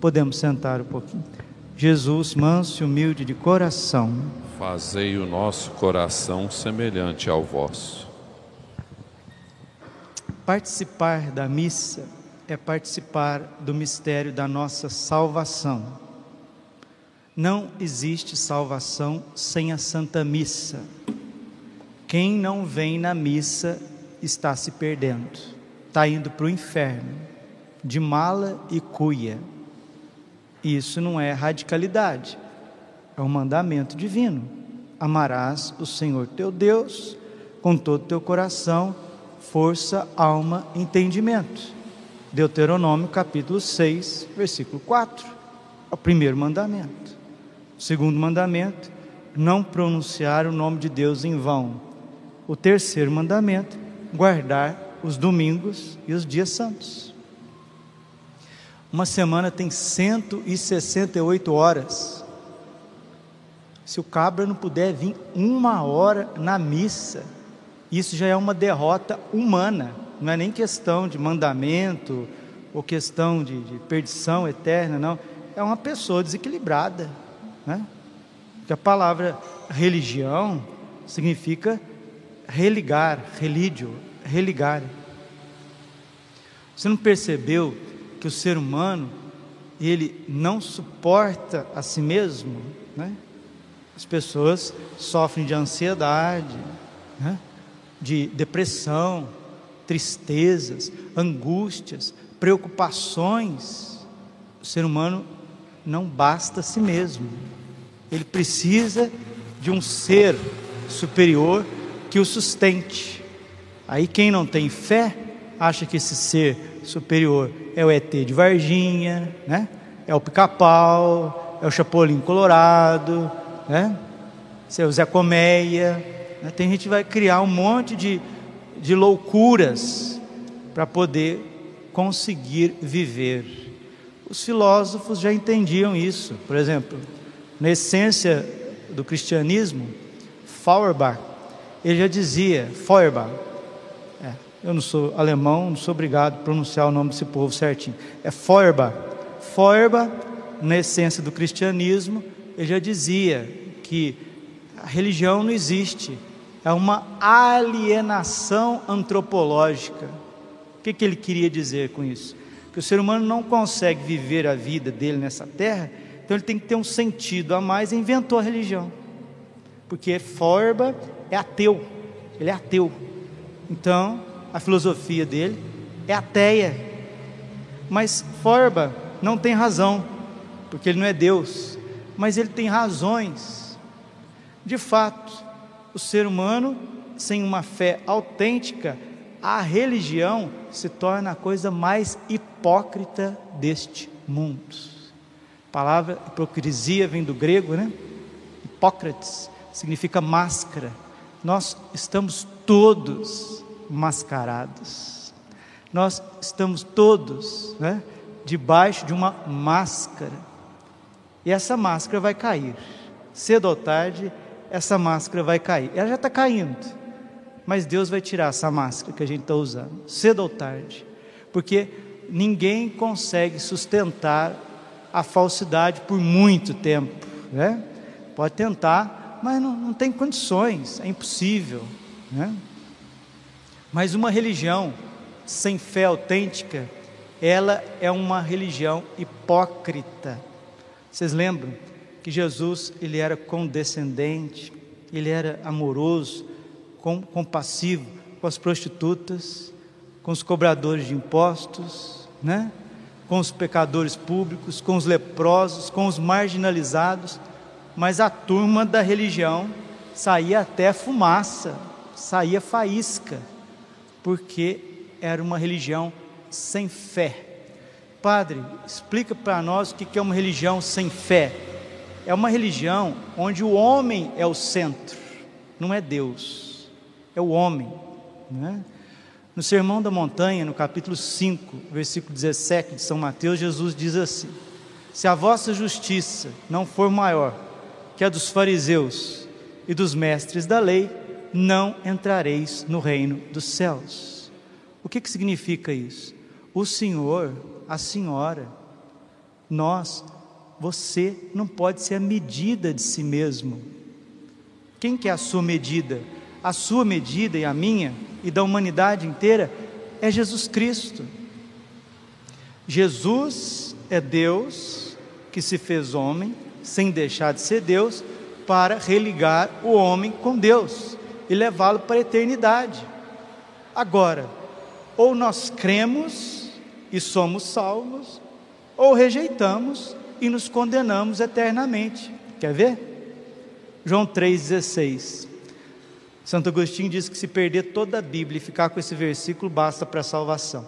Podemos sentar um pouquinho. Jesus, manso e humilde de coração, Fazei o nosso coração semelhante ao vosso. participar da missa é participar do mistério da nossa salvação. Não existe salvação sem a Santa Missa. Quem não vem na missa está se perdendo, está indo para o inferno, de mala e cuia. Isso não é radicalidade, é um mandamento divino. Amarás o Senhor teu Deus com todo o teu coração, força, alma, entendimento. Deuteronômio capítulo 6, versículo 4. É o primeiro mandamento. O segundo mandamento, não pronunciar o nome de Deus em vão. O terceiro mandamento, guardar os domingos e os dias santos. Uma semana tem 168 horas. Se o cabra não puder vir uma hora na missa, isso já é uma derrota humana, não é nem questão de mandamento ou questão de, de perdição eterna, não. É uma pessoa desequilibrada, né? Porque a palavra religião significa religar, relídio, religar. Você não percebeu que o ser humano ele não suporta a si mesmo, né? As pessoas sofrem de ansiedade, né? de depressão, tristezas, angústias, preocupações. O ser humano não basta a si mesmo. Ele precisa de um ser superior que o sustente. Aí quem não tem fé acha que esse ser superior é o ET de Varginha, né? É o Pica-Pau, é o Chapolin Colorado, né? É o Zé Colmeia. né? Tem gente que vai criar um monte de, de loucuras para poder conseguir viver. Os filósofos já entendiam isso. Por exemplo, na essência do cristianismo, Feuerbach, ele já dizia, Feuerbach, é, eu não sou alemão, não sou obrigado a pronunciar o nome desse povo certinho, é Feuerbach. Feuerbach, na essência do cristianismo, ele já dizia que a religião não existe, é uma alienação antropológica. O que, que ele queria dizer com isso? Que o ser humano não consegue viver a vida dele nessa terra, então ele tem que ter um sentido a mais e inventou a religião. Porque Forba é ateu, ele é ateu. Então, a filosofia dele é ateia. Mas Forba não tem razão, porque ele não é Deus, mas ele tem razões. De fato, o ser humano, sem uma fé autêntica, a religião se torna a coisa mais hipócrita deste mundo. A palavra hipocrisia vem do grego, né? Hipócrates significa máscara. Nós estamos todos mascarados. Nós estamos todos, né, debaixo de uma máscara. E essa máscara vai cair. Cedo ou tarde, essa máscara vai cair. Ela já está caindo. Mas Deus vai tirar essa máscara que a gente está usando, cedo ou tarde. Porque ninguém consegue sustentar a falsidade por muito tempo. Né? Pode tentar, mas não, não tem condições, é impossível. Né? Mas uma religião sem fé autêntica, ela é uma religião hipócrita. Vocês lembram que Jesus ele era condescendente, ele era amoroso, com, compassivo com as prostitutas, com os cobradores de impostos, né? com os pecadores públicos, com os leprosos, com os marginalizados, mas a turma da religião saía até fumaça, saía faísca, porque era uma religião sem fé. padre, explica para nós o que é uma religião sem fé. É uma religião onde o homem é o centro, não é Deus, é o homem. Né? No Sermão da Montanha, no capítulo 5, versículo 17 de São Mateus, Jesus diz assim: Se a vossa justiça não for maior que a dos fariseus e dos mestres da lei, não entrareis no reino dos céus. O que, que significa isso? O Senhor, a senhora, nós, você não pode ser a medida de si mesmo. Quem que é a sua medida? A sua medida e a minha e da humanidade inteira é Jesus Cristo. Jesus é Deus que se fez homem, sem deixar de ser Deus, para religar o homem com Deus e levá-lo para a eternidade. Agora, ou nós cremos e somos salvos, ou rejeitamos e nos condenamos eternamente. Quer ver? João 3,16. Santo Agostinho diz que se perder toda a Bíblia e ficar com esse versículo, basta para a salvação.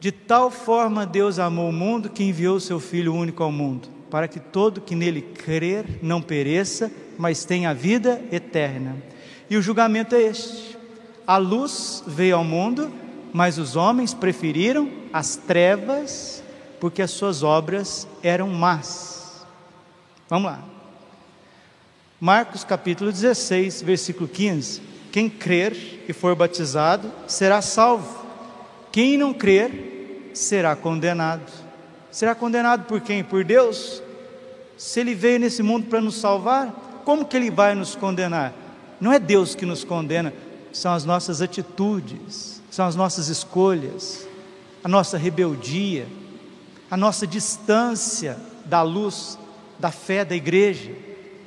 De tal forma Deus amou o mundo que enviou o seu Filho único ao mundo, para que todo que nele crer não pereça, mas tenha vida eterna. E o julgamento é este: a luz veio ao mundo, mas os homens preferiram as trevas, porque as suas obras eram más. Vamos lá. Marcos capítulo 16, versículo 15: Quem crer e for batizado será salvo, quem não crer será condenado. Será condenado por quem? Por Deus? Se ele veio nesse mundo para nos salvar, como que ele vai nos condenar? Não é Deus que nos condena, são as nossas atitudes, são as nossas escolhas, a nossa rebeldia, a nossa distância da luz, da fé da igreja,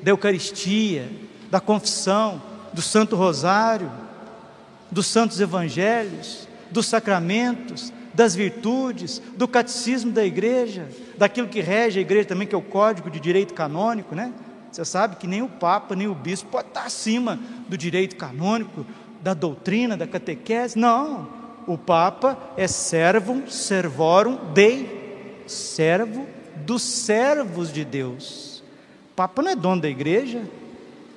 da Eucaristia, da confissão, do Santo Rosário, dos santos evangelhos, dos sacramentos, das virtudes, do catecismo da igreja, daquilo que rege a igreja também, que é o código de direito canônico, né? Você sabe que nem o Papa, nem o Bispo pode estar acima do direito canônico, da doutrina, da catequese. Não. O Papa é servum servorum dei, servo dos servos de Deus. O Papa não é dono da igreja.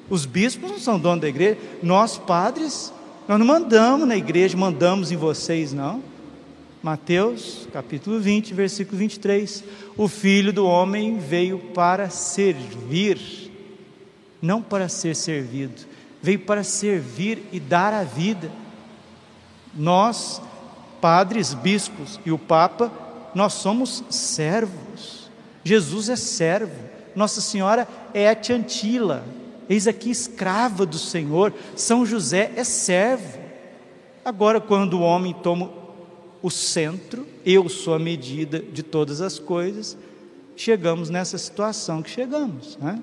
Os bispos não são donos da igreja. Nós, padres, nós não mandamos na igreja, mandamos em vocês, não. Mateus, capítulo 20, versículo 23. O filho do homem veio para servir, não para ser servido, veio para servir e dar a vida. Nós, padres, bispos e o Papa, nós somos servos. Jesus é servo, Nossa Senhora é a Tiantila, eis aqui escrava do Senhor, São José é servo. Agora, quando o homem toma o centro, eu sou a medida de todas as coisas, chegamos nessa situação que chegamos. Né?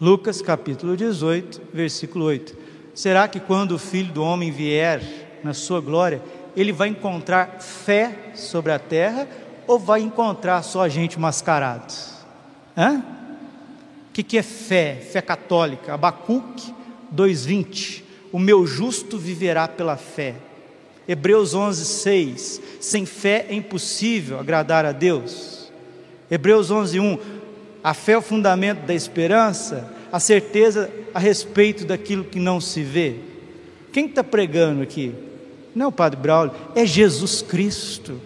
Lucas capítulo 18, versículo 8. Será que quando o filho do homem vier na sua glória, ele vai encontrar fé sobre a terra ou vai encontrar só gente mascarado? Hã? O que, que é fé? Fé católica. Abacuque 2,20. O meu justo viverá pela fé. Hebreus 11, 6. Sem fé é impossível agradar a Deus. Hebreus 11, 1. A fé é o fundamento da esperança, a certeza a respeito daquilo que não se vê. Quem está pregando aqui? Não é o Padre Braulio, é Jesus Cristo,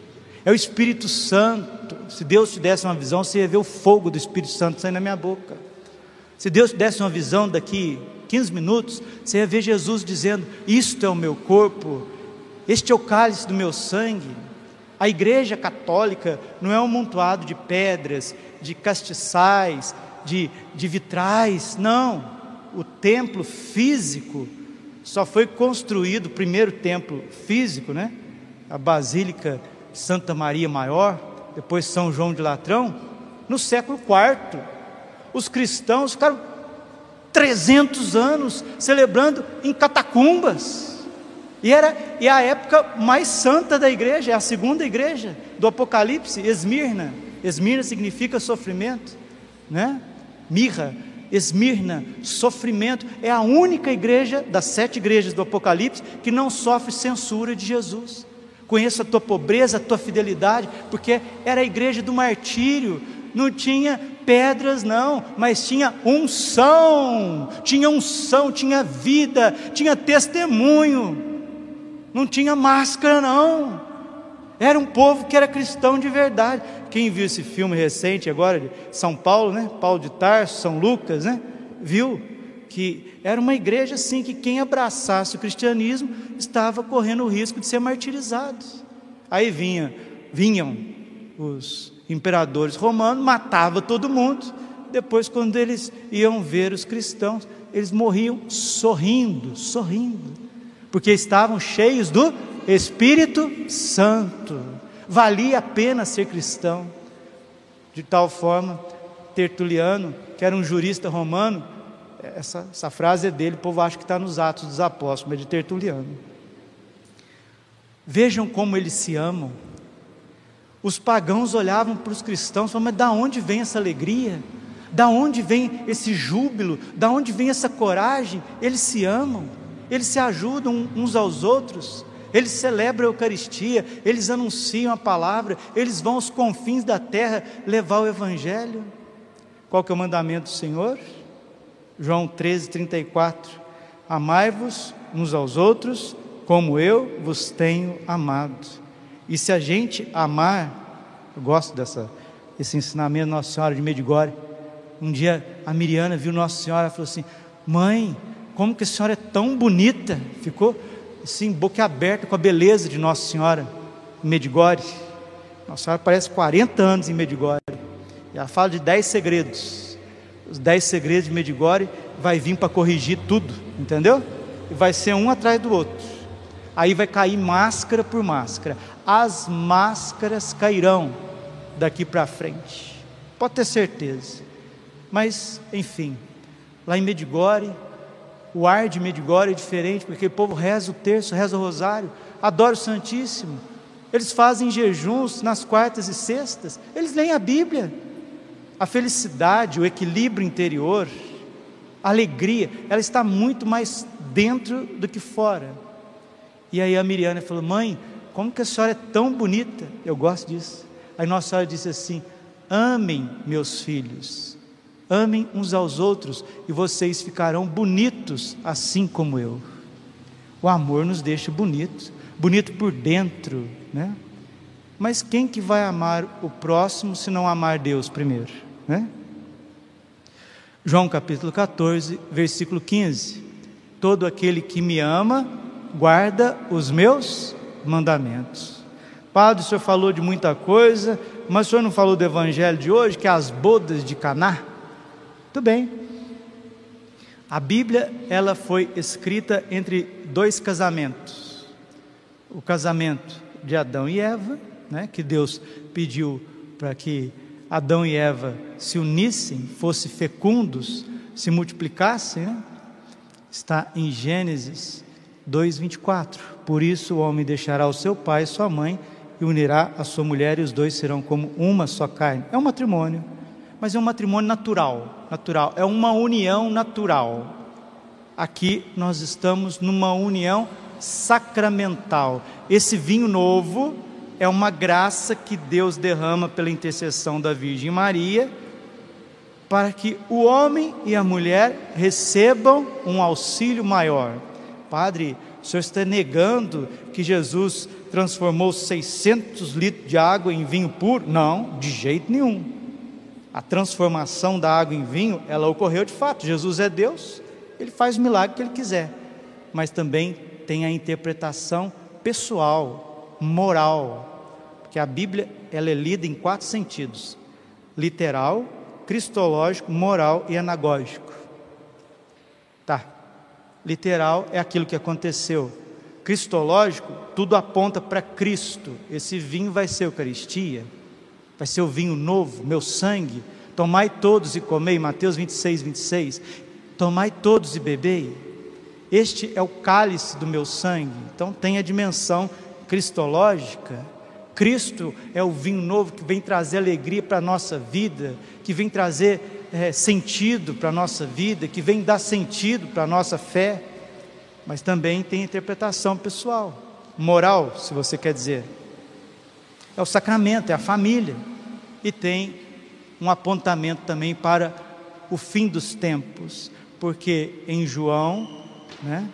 é o Espírito Santo. Se Deus te desse uma visão, você ia ver o fogo do Espírito Santo sair na minha boca. Se Deus te desse uma visão daqui 15 minutos, você ia ver Jesus dizendo: Isto é o meu corpo, este é o cálice do meu sangue. A igreja católica não é um montoado de pedras, de castiçais, de, de vitrais, não. O templo físico só foi construído, o primeiro templo físico, né? A Basílica Santa Maria Maior, depois São João de Latrão, no século IV. Os cristãos ficaram 300 anos celebrando em catacumbas. E era e a época mais santa da igreja, é a segunda igreja do Apocalipse, Esmirna. Esmirna significa sofrimento, né? Mirra, Esmirna, sofrimento. É a única igreja das sete igrejas do Apocalipse que não sofre censura de Jesus. conheço a tua pobreza, a tua fidelidade, porque era a igreja do martírio, não tinha pedras, não, mas tinha unção, tinha unção, tinha vida, tinha testemunho, não tinha máscara, não. Era um povo que era cristão de verdade. Quem viu esse filme recente agora de São Paulo, né? Paulo de Tarso, São Lucas, né? Viu que era uma igreja assim que quem abraçasse o cristianismo estava correndo o risco de ser martirizado. Aí vinha, vinham os imperadores romanos, matava todo mundo. Depois, quando eles iam ver os cristãos, eles morriam sorrindo, sorrindo, porque estavam cheios do Espírito Santo. Valia a pena ser cristão. De tal forma, Tertuliano, que era um jurista romano, essa, essa frase é dele, o povo acha que está nos Atos dos Apóstolos, mas é de Tertuliano. Vejam como eles se amam. Os pagãos olhavam para os cristãos e falavam, mas da onde vem essa alegria? Da onde vem esse júbilo? Da onde vem essa coragem? Eles se amam, eles se ajudam uns aos outros, eles celebram a Eucaristia, eles anunciam a palavra, eles vão aos confins da terra levar o Evangelho. Qual que é o mandamento do Senhor? João 13, 34. Amai-vos uns aos outros, como eu vos tenho amado. E se a gente amar, eu gosto dessa, esse ensinamento Nossa Senhora de Medigore. Um dia a Miriana viu Nossa Senhora e falou assim: Mãe, como que a senhora é tão bonita? Ficou assim, boca aberta com a beleza de Nossa Senhora em Medigore. Nossa Senhora parece 40 anos em Medigore. E ela fala de 10 segredos os dez segredos de Medigore, vai vir para corrigir tudo, entendeu? E vai ser um atrás do outro. Aí vai cair máscara por máscara. As máscaras cairão daqui para frente. Pode ter certeza. Mas, enfim, lá em Medigore, o ar de Medigore é diferente, porque o povo reza o terço, reza o rosário, adora o Santíssimo. Eles fazem jejuns nas quartas e sextas, eles leem a Bíblia a felicidade, o equilíbrio interior, a alegria, ela está muito mais dentro do que fora. E aí a Miriana falou: Mãe, como que a senhora é tão bonita? Eu gosto disso. Aí Nossa Senhora disse assim: Amem meus filhos, amem uns aos outros e vocês ficarão bonitos assim como eu. O amor nos deixa bonitos, bonito por dentro, né? Mas quem que vai amar o próximo se não amar Deus primeiro? Né? João capítulo 14, versículo 15: Todo aquele que me ama, guarda os meus mandamentos. Padre, o senhor falou de muita coisa, mas o senhor não falou do evangelho de hoje, que é as bodas de Caná? Tudo bem. A Bíblia, ela foi escrita entre dois casamentos. O casamento de Adão e Eva, né, que Deus pediu para que Adão e Eva se unissem, fossem fecundos, se multiplicassem, né? está em Gênesis 2:24. Por isso o homem deixará o seu pai e sua mãe e unirá a sua mulher e os dois serão como uma só carne. É um matrimônio, mas é um matrimônio natural, natural, é uma união natural. Aqui nós estamos numa união sacramental. Esse vinho novo é uma graça que Deus derrama pela intercessão da Virgem Maria, para que o homem e a mulher recebam um auxílio maior. Padre, o senhor está negando que Jesus transformou 600 litros de água em vinho puro? Não, de jeito nenhum. A transformação da água em vinho, ela ocorreu de fato. Jesus é Deus, ele faz o milagre que ele quiser, mas também tem a interpretação pessoal, moral, que a Bíblia ela é lida em quatro sentidos: literal, cristológico, moral e anagógico. Tá. Literal é aquilo que aconteceu. Cristológico, tudo aponta para Cristo. Esse vinho vai ser Eucaristia, vai ser o vinho novo, meu sangue. Tomai todos e comei, Mateus 26, 26. Tomai todos e bebei. Este é o cálice do meu sangue. Então tem a dimensão cristológica Cristo é o vinho novo que vem trazer alegria para a nossa vida, que vem trazer é, sentido para a nossa vida, que vem dar sentido para a nossa fé, mas também tem interpretação pessoal. moral, se você quer dizer. É o sacramento, é a família. E tem um apontamento também para o fim dos tempos, porque em João, né?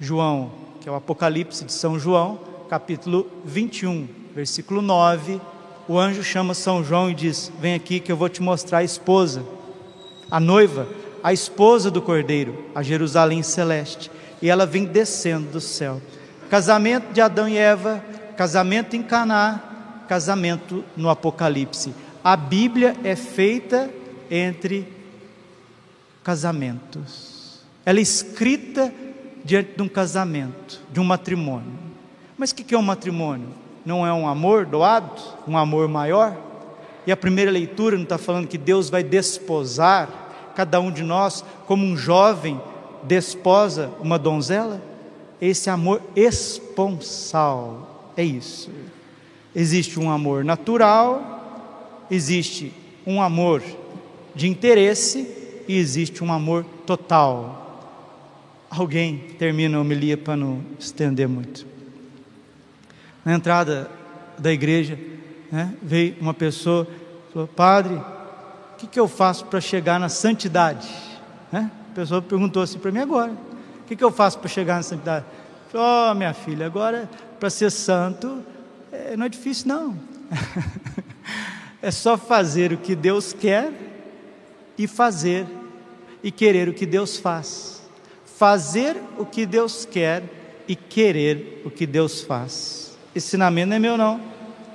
João, que é o Apocalipse de São João, capítulo 21, versículo 9, o anjo chama São João e diz: Vem aqui que eu vou te mostrar a esposa, a noiva, a esposa do cordeiro, a Jerusalém celeste. E ela vem descendo do céu. Casamento de Adão e Eva, casamento em Caná, casamento no Apocalipse. A Bíblia é feita entre casamentos. Ela é escrita diante de um casamento, de um matrimônio. Mas o que é um matrimônio? Não é um amor doado, um amor maior? E a primeira leitura não está falando que Deus vai desposar cada um de nós como um jovem desposa uma donzela? Esse amor esponsal, é isso. Existe um amor natural, existe um amor de interesse e existe um amor total. Alguém termina a homilia para não estender muito. Na entrada da igreja, né, veio uma pessoa falou: Padre, o que, que eu faço para chegar na santidade? Né? A pessoa perguntou assim para mim agora: O que, que eu faço para chegar na santidade? Ó, oh, minha filha, agora para ser santo é, não é difícil, não. é só fazer o que Deus quer e fazer e querer o que Deus faz fazer o que Deus quer e querer o que Deus faz. Esse ensinamento não é meu, não,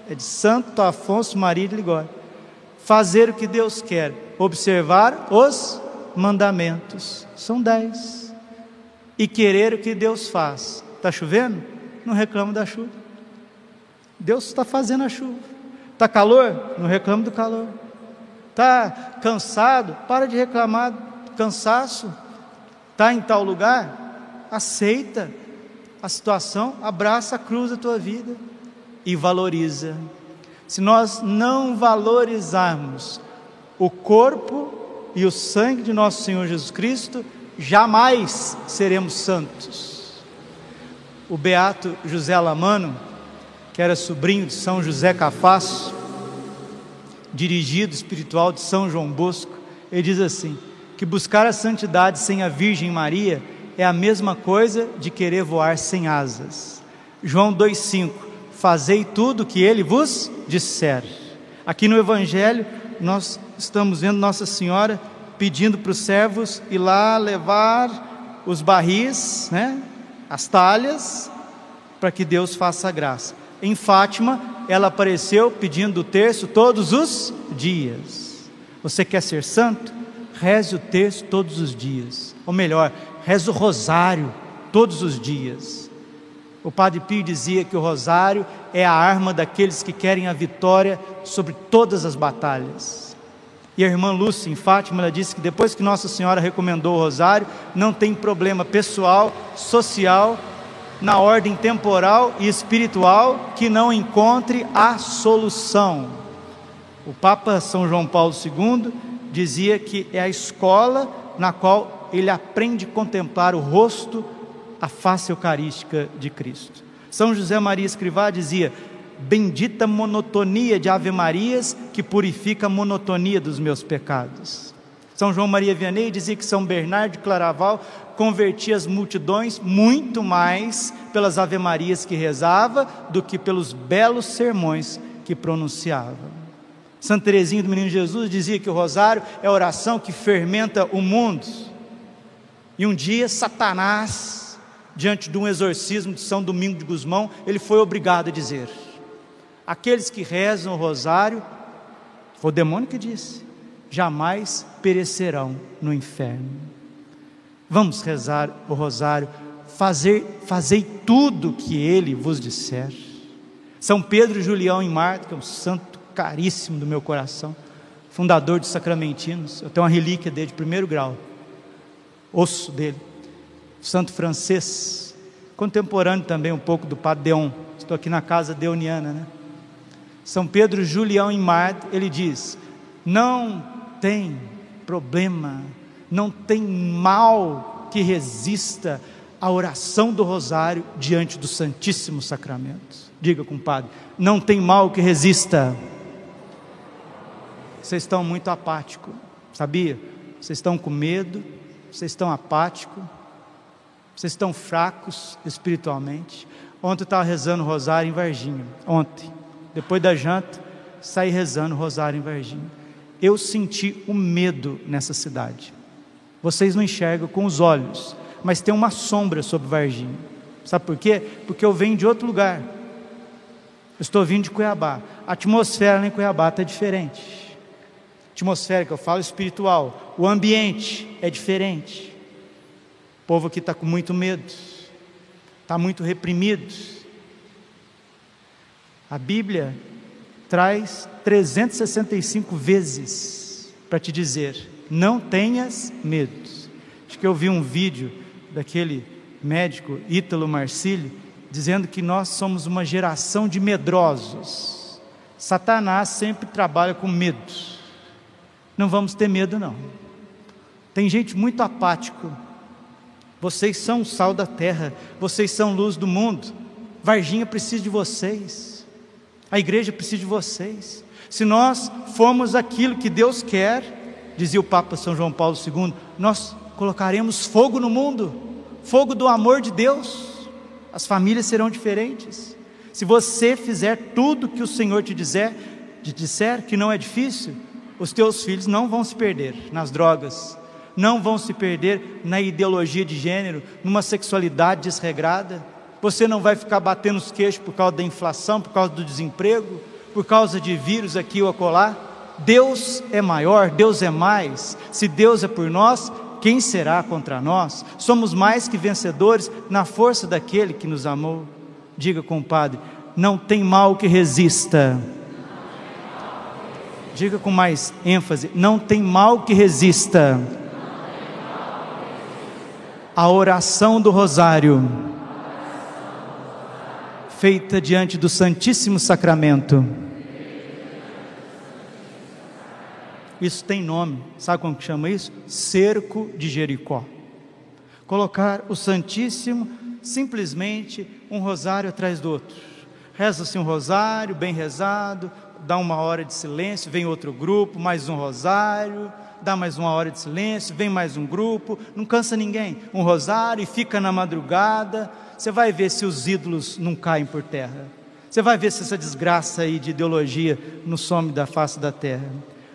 é de Santo Afonso Maria de Ligório. Fazer o que Deus quer, observar os mandamentos, são dez, e querer o que Deus faz. Está chovendo? Não reclama da chuva. Deus está fazendo a chuva. Está calor? Não reclama do calor. Está cansado? Para de reclamar cansaço está em tal lugar, aceita a situação, abraça a cruz da tua vida e valoriza. Se nós não valorizarmos o corpo e o sangue de nosso Senhor Jesus Cristo, jamais seremos santos. O beato José Lamano, que era sobrinho de São José Cafasso, dirigido espiritual de São João Bosco, ele diz assim: que buscar a santidade sem a Virgem Maria é a mesma coisa de querer voar sem asas. João 2,5: Fazei tudo o que ele vos disser. Aqui no Evangelho, nós estamos vendo Nossa Senhora pedindo para os servos ir lá levar os barris, né, as talhas, para que Deus faça a graça. Em Fátima, ela apareceu pedindo o terço todos os dias. Você quer ser santo? reze o texto todos os dias, ou melhor, reze o rosário todos os dias. O Padre Pio dizia que o rosário é a arma daqueles que querem a vitória sobre todas as batalhas. E a irmã Lúcia, em Fátima, ela disse que depois que Nossa Senhora recomendou o rosário, não tem problema pessoal, social, na ordem temporal e espiritual que não encontre a solução. O Papa São João Paulo II dizia que é a escola na qual ele aprende a contemplar o rosto, a face eucarística de Cristo. São José Maria Escrivá dizia: Bendita monotonia de Ave Marias que purifica a monotonia dos meus pecados. São João Maria Vianney dizia que São Bernardo de Claraval convertia as multidões muito mais pelas Ave Marias que rezava do que pelos belos sermões que pronunciava. Santa Teresinha do Menino Jesus dizia que o rosário é a oração que fermenta o mundo. E um dia Satanás, diante de um exorcismo de São Domingo de Gusmão, ele foi obrigado a dizer: aqueles que rezam o rosário, foi o demônio que disse, jamais perecerão no inferno. Vamos rezar o rosário, fazer, fazei tudo que ele vos disser. São Pedro e Julião em Marte, que é um santo caríssimo do meu coração, fundador dos Sacramentinos. Eu tenho uma relíquia dele de primeiro grau, osso dele, santo francês, contemporâneo também um pouco do Padre Deon. Estou aqui na casa deoniana, né? São Pedro Julião em Marte, ele diz: não tem problema, não tem mal que resista a oração do rosário diante do Santíssimo Sacramento. Diga, compadre, não tem mal que resista. Vocês estão muito apáticos, sabia? Vocês estão com medo, vocês estão apáticos, vocês estão fracos espiritualmente. Ontem eu estava rezando o rosário em Varginha. Ontem, depois da janta, saí rezando o rosário em Varginha. Eu senti o medo nessa cidade. Vocês não enxergam com os olhos, mas tem uma sombra sobre Varginha. Sabe por quê? Porque eu venho de outro lugar. Eu estou vindo de Cuiabá. A atmosfera lá em Cuiabá está diferente. A atmosfera que eu falo espiritual. O ambiente é diferente. O povo aqui está com muito medo. Está muito reprimido. A Bíblia traz 365 vezes para te dizer: não tenhas medo. Acho que eu vi um vídeo daquele médico Ítalo Marcílio dizendo que nós somos uma geração de medrosos. Satanás sempre trabalha com medo. Não vamos ter medo não. Tem gente muito apático. Vocês são o sal da terra, vocês são luz do mundo. Varginha precisa de vocês. A igreja precisa de vocês. Se nós formos aquilo que Deus quer, dizia o Papa São João Paulo II, nós colocaremos fogo no mundo, fogo do amor de Deus. As famílias serão diferentes. Se você fizer tudo que o Senhor te dizer, te disser que não é difícil, os teus filhos não vão se perder nas drogas, não vão se perder na ideologia de gênero, numa sexualidade desregrada. Você não vai ficar batendo os queixos por causa da inflação, por causa do desemprego, por causa de vírus aqui ou acolá. Deus é maior, Deus é mais. Se Deus é por nós, quem será contra nós? Somos mais que vencedores na força daquele que nos amou. Diga, compadre, não tem mal que resista. Diga com mais ênfase: não tem mal que resista. A oração do Rosário, feita diante do Santíssimo Sacramento Isso tem nome. Sabe como que chama isso? Cerco de Jericó. Colocar o Santíssimo simplesmente um rosário atrás do outro. Reza-se um rosário, bem rezado, dá uma hora de silêncio, vem outro grupo, mais um rosário, dá mais uma hora de silêncio, vem mais um grupo, não cansa ninguém. Um rosário e fica na madrugada. Você vai ver se os ídolos não caem por terra. Você vai ver se essa desgraça aí de ideologia não some da face da terra.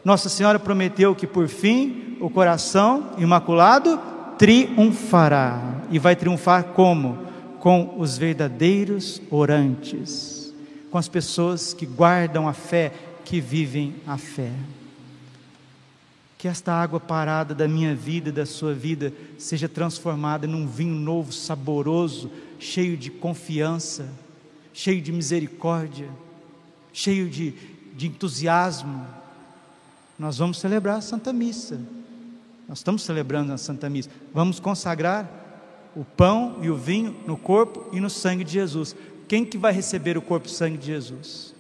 Nossa Senhora prometeu que por fim o coração imaculado triunfará. E vai triunfar como? Com os verdadeiros orantes, com as pessoas que guardam a fé, que vivem a fé. Que esta água parada da minha vida da sua vida seja transformada num vinho novo, saboroso, cheio de confiança, cheio de misericórdia, cheio de, de entusiasmo, nós vamos celebrar a Santa Missa. Nós estamos celebrando a Santa Missa. Vamos consagrar o pão e o vinho no corpo e no sangue de Jesus. Quem que vai receber o corpo e o sangue de Jesus?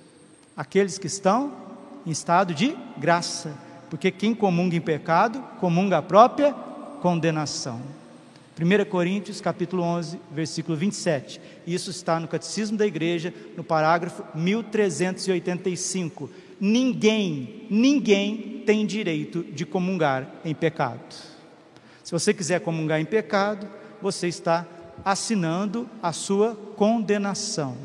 Aqueles que estão em estado de graça, porque quem comunga em pecado, comunga a própria condenação. 1 Coríntios capítulo 11, versículo 27. Isso está no Catecismo da Igreja, no parágrafo 1385 ninguém, ninguém tem direito de comungar em pecado. Se você quiser comungar em pecado, você está assinando a sua condenação.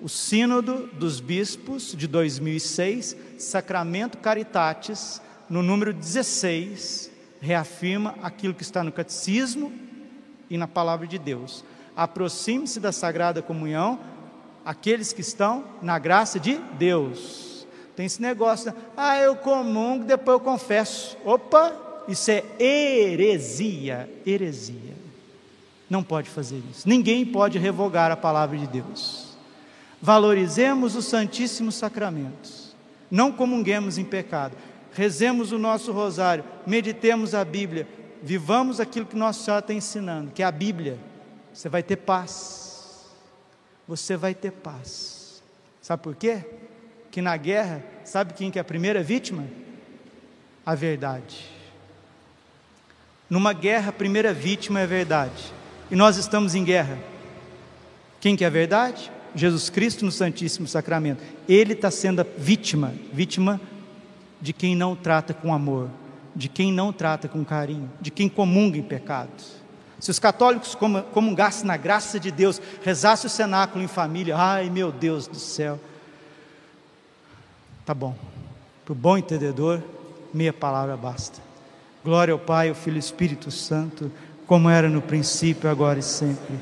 O Sínodo dos Bispos de 2006, Sacramento Caritatis, no número 16, reafirma aquilo que está no Catecismo e na Palavra de Deus. Aproxime-se da Sagrada Comunhão aqueles que estão na graça de Deus. Tem esse negócio, ah, eu comungo, depois eu confesso. Opa, isso é heresia, heresia. Não pode fazer isso. Ninguém pode revogar a palavra de Deus. Valorizemos os santíssimos sacramentos. Não comunguemos em pecado. Rezemos o nosso rosário, meditemos a Bíblia, vivamos aquilo que Nossa Senhora está ensinando, que é a Bíblia. Você vai ter paz. Você vai ter paz. Sabe por quê? que na guerra, sabe quem que é a primeira vítima? A verdade. Numa guerra, a primeira vítima é a verdade. e nós estamos em guerra. Quem que é a verdade? Jesus Cristo no Santíssimo Sacramento. Ele está sendo vítima, vítima de quem não trata com amor, de quem não trata com carinho, de quem comunga em pecados. Se os católicos comungassem na graça de Deus, rezassem o cenáculo em família, ai meu Deus do céu. Tá bom. Para o bom entendedor, meia palavra basta. Glória ao Pai, ao Filho e ao Espírito Santo, como era no princípio, agora e sempre.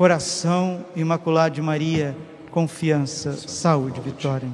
Coração imaculado de Maria, confiança, saúde, vitória.